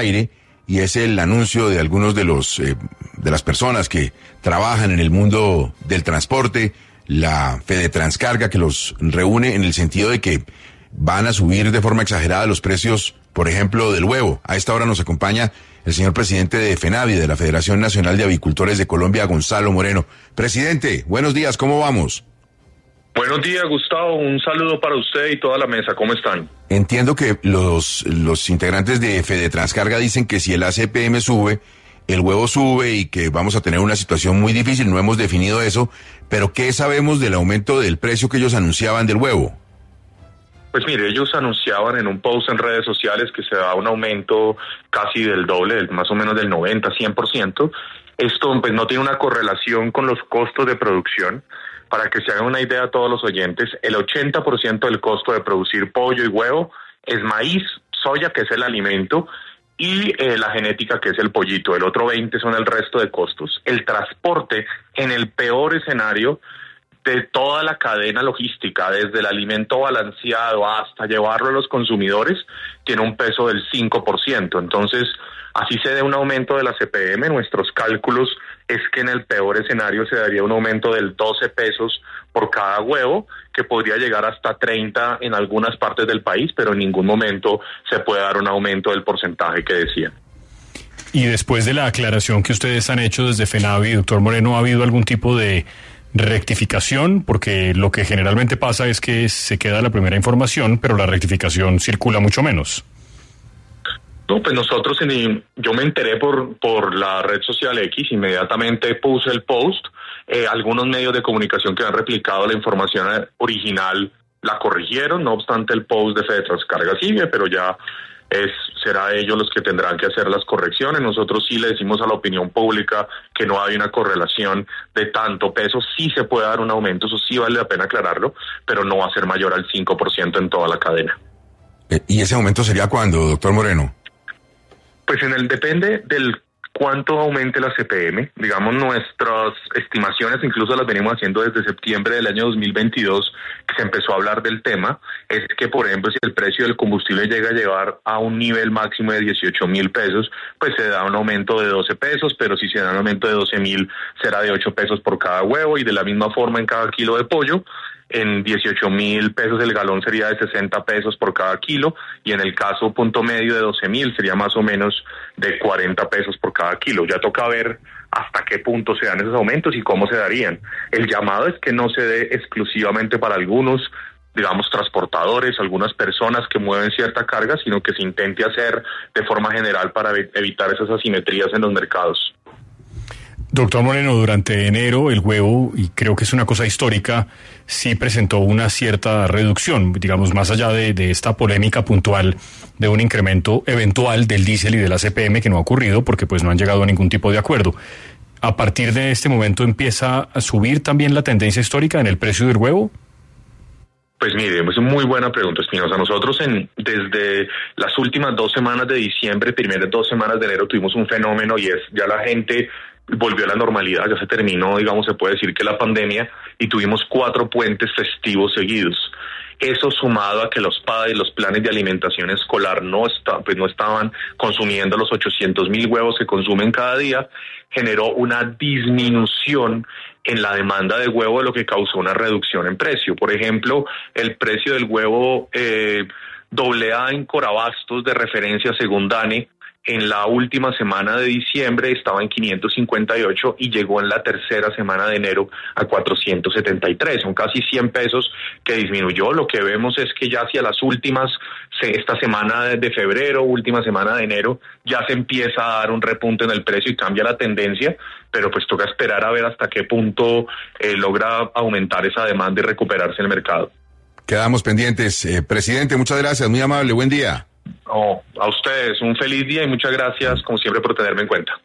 aire y es el anuncio de algunos de los eh, de las personas que trabajan en el mundo del transporte, la Fede Transcarga que los reúne en el sentido de que van a subir de forma exagerada los precios, por ejemplo, del huevo. A esta hora nos acompaña el señor presidente de FENAVI, de la Federación Nacional de Avicultores de Colombia, Gonzalo Moreno. Presidente, buenos días, ¿cómo vamos? Buenos días, Gustavo. Un saludo para usted y toda la mesa. ¿Cómo están? Entiendo que los, los integrantes de Fede Transcarga dicen que si el ACPM sube, el huevo sube y que vamos a tener una situación muy difícil. No hemos definido eso, pero ¿qué sabemos del aumento del precio que ellos anunciaban del huevo? Pues mire, ellos anunciaban en un post en redes sociales que se da un aumento casi del doble, más o menos del 90, 100%. Esto pues no tiene una correlación con los costos de producción. Para que se hagan una idea a todos los oyentes, el 80% del costo de producir pollo y huevo es maíz, soya, que es el alimento, y eh, la genética, que es el pollito. El otro 20 son el resto de costos. El transporte, en el peor escenario, de toda la cadena logística, desde el alimento balanceado hasta llevarlo a los consumidores, tiene un peso del 5%. Entonces, así se dé un aumento de la CPM, nuestros cálculos es que en el peor escenario se daría un aumento del 12 pesos por cada huevo, que podría llegar hasta 30 en algunas partes del país, pero en ningún momento se puede dar un aumento del porcentaje que decían. Y después de la aclaración que ustedes han hecho desde FENAVI, doctor Moreno, ¿ha habido algún tipo de rectificación? Porque lo que generalmente pasa es que se queda la primera información, pero la rectificación circula mucho menos. No, pues nosotros, yo me enteré por, por la red social X, inmediatamente puse el post, eh, algunos medios de comunicación que han replicado la información original la corrigieron, no obstante el post de Fede Transcarga sigue, pero ya es, será ellos los que tendrán que hacer las correcciones. Nosotros sí le decimos a la opinión pública que no hay una correlación de tanto peso, sí se puede dar un aumento, eso sí vale la pena aclararlo, pero no va a ser mayor al 5% en toda la cadena. Eh, ¿Y ese aumento sería cuándo, doctor Moreno? Pues en el depende del cuánto aumente la CPM. Digamos, nuestras estimaciones, incluso las venimos haciendo desde septiembre del año 2022, que se empezó a hablar del tema, es que, por ejemplo, si el precio del combustible llega a llevar a un nivel máximo de 18 mil pesos, pues se da un aumento de 12 pesos, pero si se da un aumento de 12 mil, será de 8 pesos por cada huevo y de la misma forma en cada kilo de pollo en 18 mil pesos el galón sería de 60 pesos por cada kilo y en el caso punto medio de 12 mil sería más o menos de 40 pesos por cada kilo. Ya toca ver hasta qué punto se dan esos aumentos y cómo se darían. El llamado es que no se dé exclusivamente para algunos, digamos, transportadores, algunas personas que mueven cierta carga, sino que se intente hacer de forma general para evitar esas asimetrías en los mercados. Doctor Moreno, durante enero el huevo, y creo que es una cosa histórica, sí presentó una cierta reducción, digamos, más allá de, esta polémica puntual de un incremento eventual del diésel y de la CPM que no ha ocurrido porque pues no han llegado a ningún tipo de acuerdo. ¿A partir de este momento empieza a subir también la tendencia histórica en el precio del huevo? Pues mire, es una muy buena pregunta, Espinosa. Nosotros en, desde las últimas dos semanas de diciembre, primeras dos semanas de enero, tuvimos un fenómeno y es ya la gente volvió a la normalidad, ya se terminó, digamos, se puede decir que la pandemia y tuvimos cuatro puentes festivos seguidos. Eso sumado a que los padres, los planes de alimentación escolar no, está, pues no estaban consumiendo los 800 mil huevos que consumen cada día, generó una disminución en la demanda de huevo, lo que causó una reducción en precio. Por ejemplo, el precio del huevo eh, A en Corabastos de referencia según DANE en la última semana de diciembre estaba en 558 y llegó en la tercera semana de enero a 473. Son casi 100 pesos que disminuyó. Lo que vemos es que ya hacia las últimas, esta semana de febrero, última semana de enero, ya se empieza a dar un repunte en el precio y cambia la tendencia, pero pues toca esperar a ver hasta qué punto eh, logra aumentar esa demanda y recuperarse el mercado. Quedamos pendientes. Eh, presidente, muchas gracias. Muy amable. Buen día a ustedes un feliz día y muchas gracias, como siempre, por tenerme en cuenta.